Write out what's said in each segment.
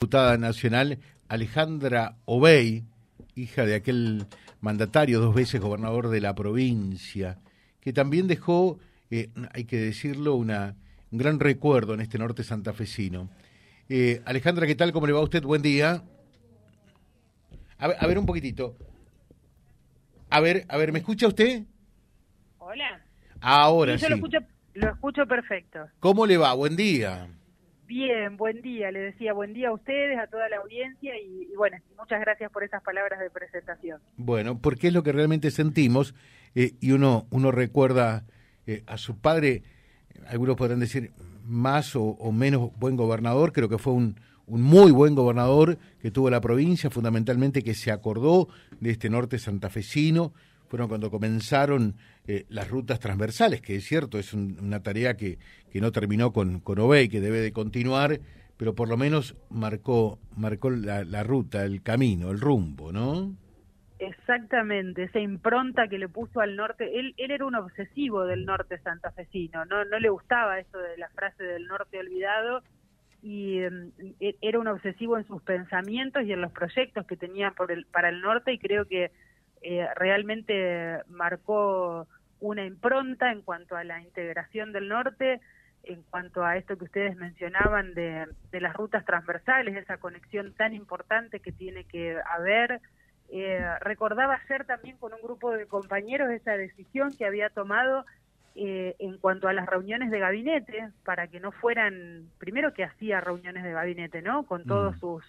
diputada nacional Alejandra Obey, hija de aquel mandatario, dos veces gobernador de la provincia, que también dejó, eh, hay que decirlo, una, un gran recuerdo en este norte santafesino. Eh, Alejandra, ¿qué tal? ¿Cómo le va a usted? Buen día. A ver, a ver un poquitito. A ver, a ver, ¿me escucha usted? Hola. Ahora sí. Yo lo escucho, lo escucho perfecto. ¿Cómo le va? Buen día. Bien, buen día, le decía buen día a ustedes, a toda la audiencia y, bueno, muchas gracias por esas palabras de presentación. Bueno, porque es lo que realmente sentimos eh, y uno, uno recuerda eh, a su padre, algunos podrán decir más o, o, menos buen gobernador, creo que fue un, un muy buen gobernador que tuvo la provincia, fundamentalmente que se acordó de este norte santafesino, fueron cuando comenzaron eh, las rutas transversales, que es cierto, es un, una tarea que, que no terminó con, con Obey, que debe de continuar, pero por lo menos marcó, marcó la, la ruta, el camino, el rumbo, ¿no? Exactamente, esa impronta que le puso al norte, él, él era un obsesivo del norte santafesino, no, no le gustaba eso de la frase del norte olvidado y eh, era un obsesivo en sus pensamientos y en los proyectos que tenía por el, para el norte y creo que eh, realmente marcó una impronta en cuanto a la integración del norte, en cuanto a esto que ustedes mencionaban de, de las rutas transversales, esa conexión tan importante que tiene que haber. Eh, recordaba ayer también con un grupo de compañeros esa decisión que había tomado eh, en cuanto a las reuniones de gabinete, para que no fueran, primero que hacía reuniones de gabinete, ¿no? Con todos mm. sus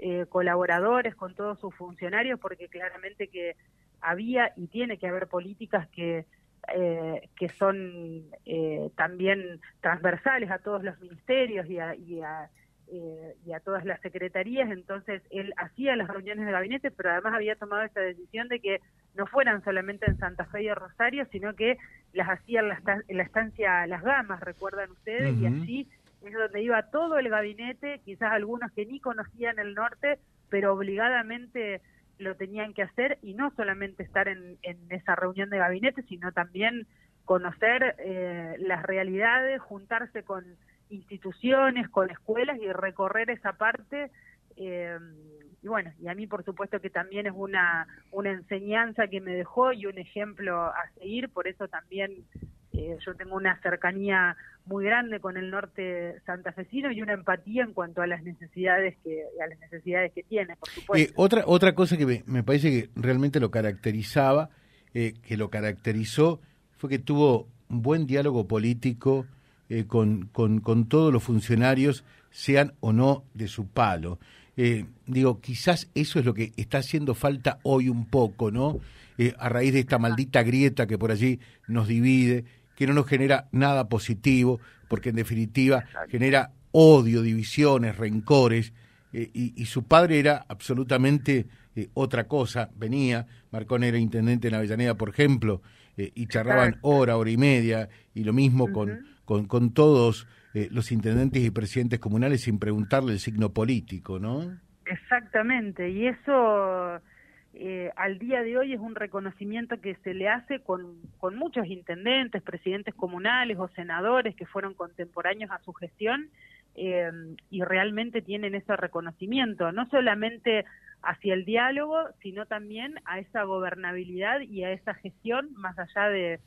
eh, colaboradores, con todos sus funcionarios, porque claramente que había y tiene que haber políticas que eh, que son eh, también transversales a todos los ministerios y a, y, a, eh, y a, todas las secretarías. Entonces, él hacía las reuniones de gabinete, pero además había tomado esa decisión de que no fueran solamente en Santa Fe y Rosario, sino que las hacía en la, en la estancia Las Gamas, recuerdan ustedes, uh -huh. y allí es donde iba todo el gabinete, quizás algunos que ni conocían el norte, pero obligadamente lo tenían que hacer y no solamente estar en, en esa reunión de gabinete, sino también conocer eh, las realidades, juntarse con instituciones, con escuelas y recorrer esa parte. Eh, y bueno, y a mí por supuesto que también es una, una enseñanza que me dejó y un ejemplo a seguir, por eso también eh, yo tengo una cercanía muy grande con el norte santafesino y una empatía en cuanto a las necesidades que a las necesidades que tiene, por supuesto. Eh, otra otra cosa que me, me, parece que realmente lo caracterizaba, eh, que lo caracterizó, fue que tuvo un buen diálogo político con, con, con todos los funcionarios, sean o no de su palo. Digo, quizás eso es lo que está haciendo falta hoy un poco, ¿no? A raíz de esta maldita grieta que por allí nos divide que no nos genera nada positivo, porque en definitiva Exacto. genera odio, divisiones, rencores, eh, y, y, su padre era absolutamente eh, otra cosa, venía, Marcón era intendente en Avellaneda, por ejemplo, eh, y charlaban Exacto. hora, hora y media, y lo mismo uh -huh. con, con, con, todos los intendentes y presidentes comunales sin preguntarle el signo político, ¿no? Exactamente, y eso eh, al día de hoy es un reconocimiento que se le hace con, con muchos intendentes, presidentes comunales o senadores que fueron contemporáneos a su gestión eh, y realmente tienen ese reconocimiento, no solamente hacia el diálogo, sino también a esa gobernabilidad y a esa gestión más allá de,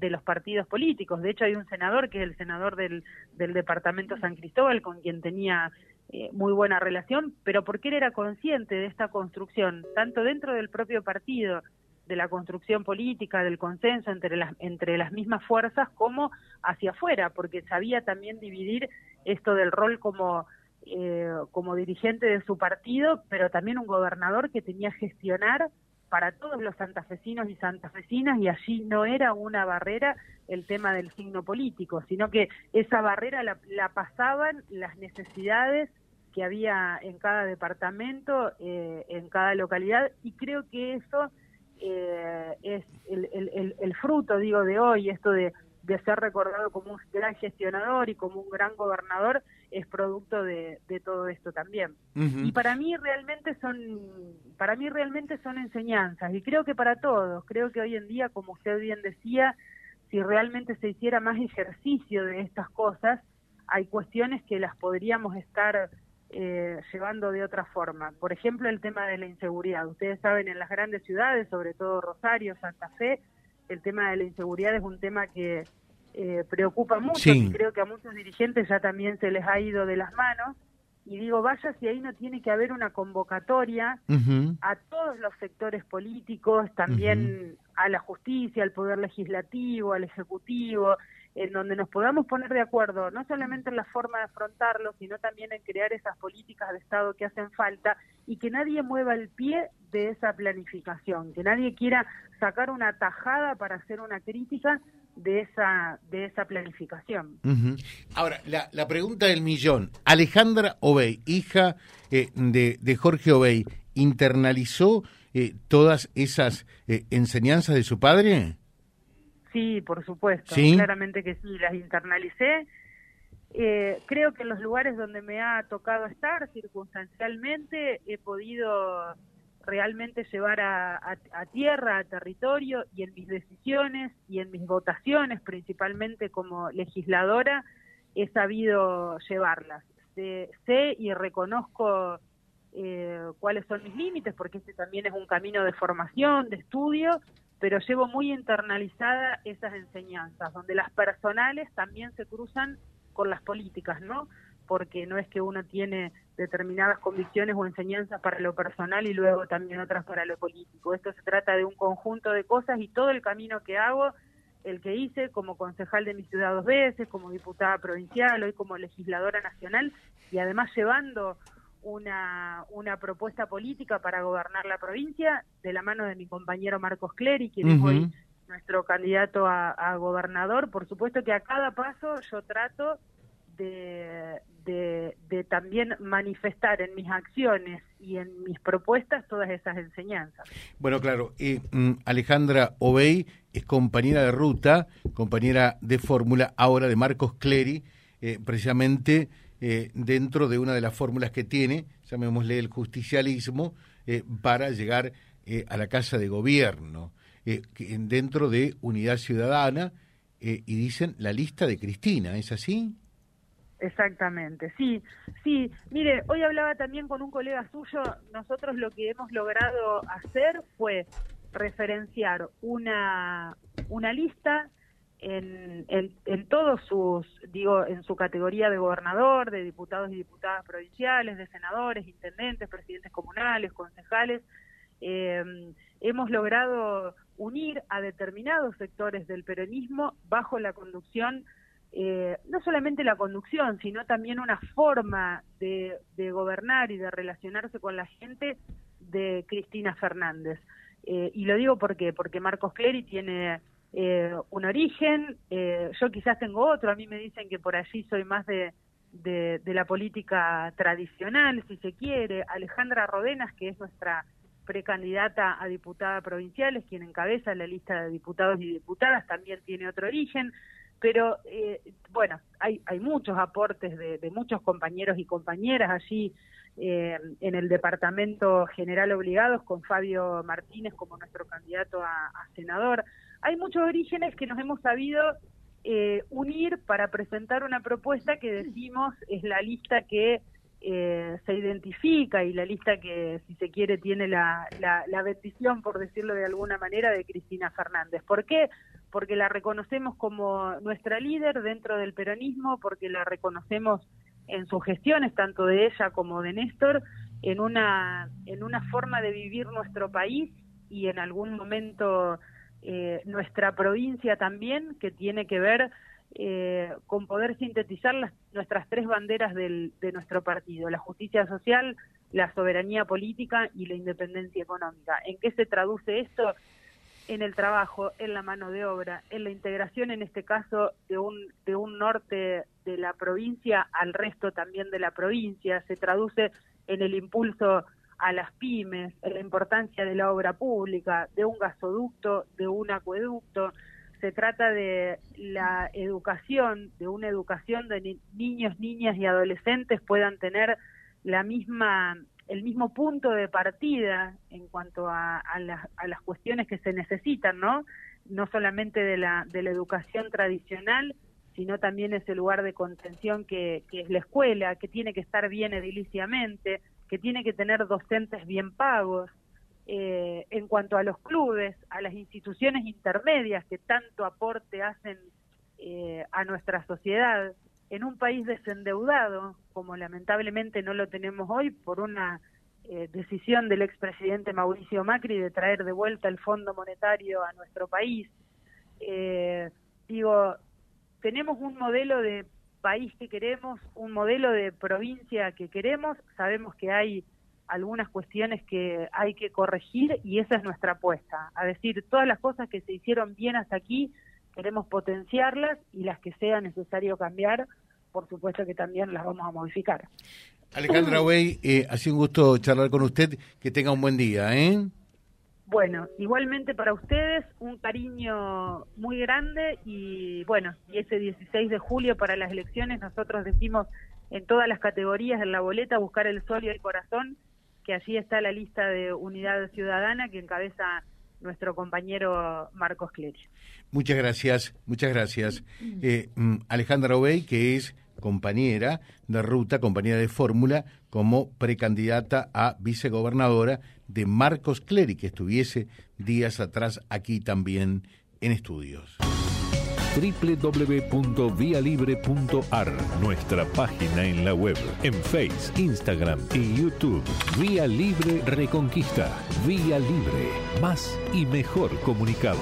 los partidos políticos. De hecho, hay un senador que es el senador del, del departamento San Cristóbal con quien tenía eh, muy buena relación, pero porque él era consciente de esta construcción, tanto dentro del propio partido, de la construcción política, del consenso entre las, entre las mismas fuerzas, como hacia afuera, porque sabía también dividir esto del rol como, eh, como dirigente de su partido, pero también un gobernador que tenía que gestionar para todos los santafesinos y santafesinas y allí no era una barrera el tema del signo político, sino que esa barrera la, la pasaban las necesidades que había en cada departamento, eh, en cada localidad, y creo que eso eh, es el, el, el, fruto, digo, de hoy, esto de, de, ser recordado como un gran gestionador y como un gran gobernador, es producto de, de todo esto también. Uh -huh. Y para mí realmente son, para mí realmente son enseñanzas, y creo que para todos, creo que hoy en día, como usted bien decía, si realmente se hiciera más ejercicio de estas cosas, hay cuestiones que las podríamos estar eh, llevando de otra forma. Por ejemplo, el tema de la inseguridad. Ustedes saben, en las grandes ciudades, sobre todo Rosario, Santa Fe, el tema de la inseguridad es un tema que eh, preocupa mucho y creo que a muchos dirigentes ya también se les ha ido de las manos. Y digo, vaya si ahí no tiene que haber una convocatoria a todos los sectores políticos, también a la justicia, al poder legislativo, al ejecutivo, en donde nos podamos poner de acuerdo, no solamente en la forma de afrontarlo, sino también en crear esas políticas de Estado que hacen falta y que nadie mueva el pie de esa planificación, que nadie quiera sacar una tajada para hacer una crítica de esa de esa planificación. Ahora, la, pregunta del millón. Alejandra Obey, hija eh, de, de, Jorge Obey, ¿internalizó eh, todas esas eh, enseñanzas de su padre? Sí, por supuesto, claramente que sí, las internalicé. Eh, creo que en los lugares donde me ha tocado estar, circunstancialmente, he podido realmente llevar a, tierra, a territorio y en mis decisiones y en mis votaciones, principalmente como legisladora, he sabido llevarlas. Sé, y reconozco eh, cuáles son mis límites, porque este también es un camino de formación, de estudio, pero llevo muy internalizada esas enseñanzas, donde las personales también se cruzan con las políticas, ¿no? Porque no es que uno tiene determinadas convicciones o enseñanzas para lo personal y luego también otras para lo político. Esto se trata de un conjunto de cosas y todo el camino que hago, el que hice como concejal de mi ciudad dos veces, como diputada provincial, hoy como legisladora nacional y además llevando una, una propuesta política para gobernar la provincia de la mano de mi compañero Marcos Cleri, quien es hoy nuestro candidato a, gobernador. Por supuesto que a cada paso yo trato de, de, también manifestar en mis acciones y en mis propuestas todas esas enseñanzas. Bueno, claro, mm, Alejandra Obey es compañera de ruta, compañera de fórmula ahora de Marcos Cleri, eh, precisamente eh, dentro de una de las fórmulas que tiene, llamémosle el justicialismo, eh, para llegar eh, a la Casa de Gobierno, dentro de Unidad Ciudadana, y dicen la lista de Cristina, ¿es así? Exactamente, sí, sí. Mire, hoy hablaba también con un colega suyo, nosotros lo que hemos logrado hacer fue referenciar una, una lista en, en, todos sus, digo, en su categoría de gobernador, de diputados y diputadas provinciales, de senadores, intendentes, presidentes comunales, concejales, eh, hemos logrado unir a determinados sectores del peronismo bajo la conducción, eh, no solamente la conducción, sino también una forma de, de, gobernar y de relacionarse con la gente de Cristina Fernández. Eh, y lo digo porque, porque Marcos Clery tiene eh, un origen, eh, yo quizás tengo otro, a mí me dicen que por allí soy más de, de, la política tradicional, si se quiere, Alejandra Rodenas, que es nuestra precandidata a diputada provincial, es quien encabeza la lista de diputados y diputadas, también tiene otro origen, pero eh, bueno, hay, hay muchos aportes de, muchos compañeros y compañeras allí eh, en el Departamento General Obligados con Fabio Martínez como nuestro candidato a, senador. Hay muchos orígenes que nos hemos sabido eh, unir para presentar una propuesta que decimos es la lista que eh, se identifica y la lista que, si se quiere, tiene la, la, la, bendición, por decirlo de alguna manera, de Cristina Fernández. ¿Por qué? Porque la reconocemos como nuestra líder dentro del peronismo, porque la reconocemos en sus gestiones, tanto de ella como de Néstor, en una, en una forma de vivir nuestro país y en algún momento eh, nuestra provincia también, que tiene que ver eh, con poder sintetizar las, nuestras tres banderas del, de nuestro partido, la justicia social, la soberanía política y la independencia económica. ¿En qué se traduce esto? en el trabajo, en la mano de obra, en la integración, en este caso, de un, de un norte de la provincia al resto también de la provincia. Se traduce en el impulso a las pymes, la importancia de la obra pública, de un gasoducto, de un acueducto. Se trata de la educación, de una educación de niños, niñas y adolescentes puedan tener la misma el mismo punto de partida en cuanto a, las cuestiones que se necesitan, ¿no? No solamente de la, de la educación tradicional, sino también ese lugar de contención que, es la escuela, que tiene que estar bien ediliciamente, que tiene que tener docentes bien pagos. Eh, en cuanto a los clubes, a las instituciones intermedias que tanto aporte hacen eh, a nuestra sociedad, en un país desendeudado, como lamentablemente no lo tenemos hoy, por una eh, decisión del expresidente Mauricio Macri de traer de vuelta el Fondo Monetario a nuestro país. digo, tenemos un modelo de país que queremos, un modelo de provincia que queremos, sabemos que hay algunas cuestiones que hay que corregir y esa es nuestra apuesta, a decir, todas las cosas que se hicieron bien hasta aquí, queremos potenciarlas y las que sea necesario cambiar, por supuesto que también las vamos a modificar. Alejandra Wey, eh, ha sido un gusto charlar con usted, que tenga un buen día, ¿eh? Bueno, igualmente para ustedes un cariño muy grande y bueno, y ese 16 de julio para las elecciones nosotros decimos en todas las categorías en la boleta buscar el sol y el corazón, que allí está la lista de unidad ciudadana que encabeza nuestro compañero Marcos Cleri. Muchas gracias, muchas gracias. Eh, mm, Alejandra Obey, que es compañera de ruta, compañera de fórmula, como precandidata a vicegobernadora de Marcos Clery, que estuviese días atrás aquí también en estudios www.vialibre.ar, nuestra página en la web, en Face, Instagram y YouTube. Vía Libre Reconquista. Vía Libre. Más y mejor comunicados.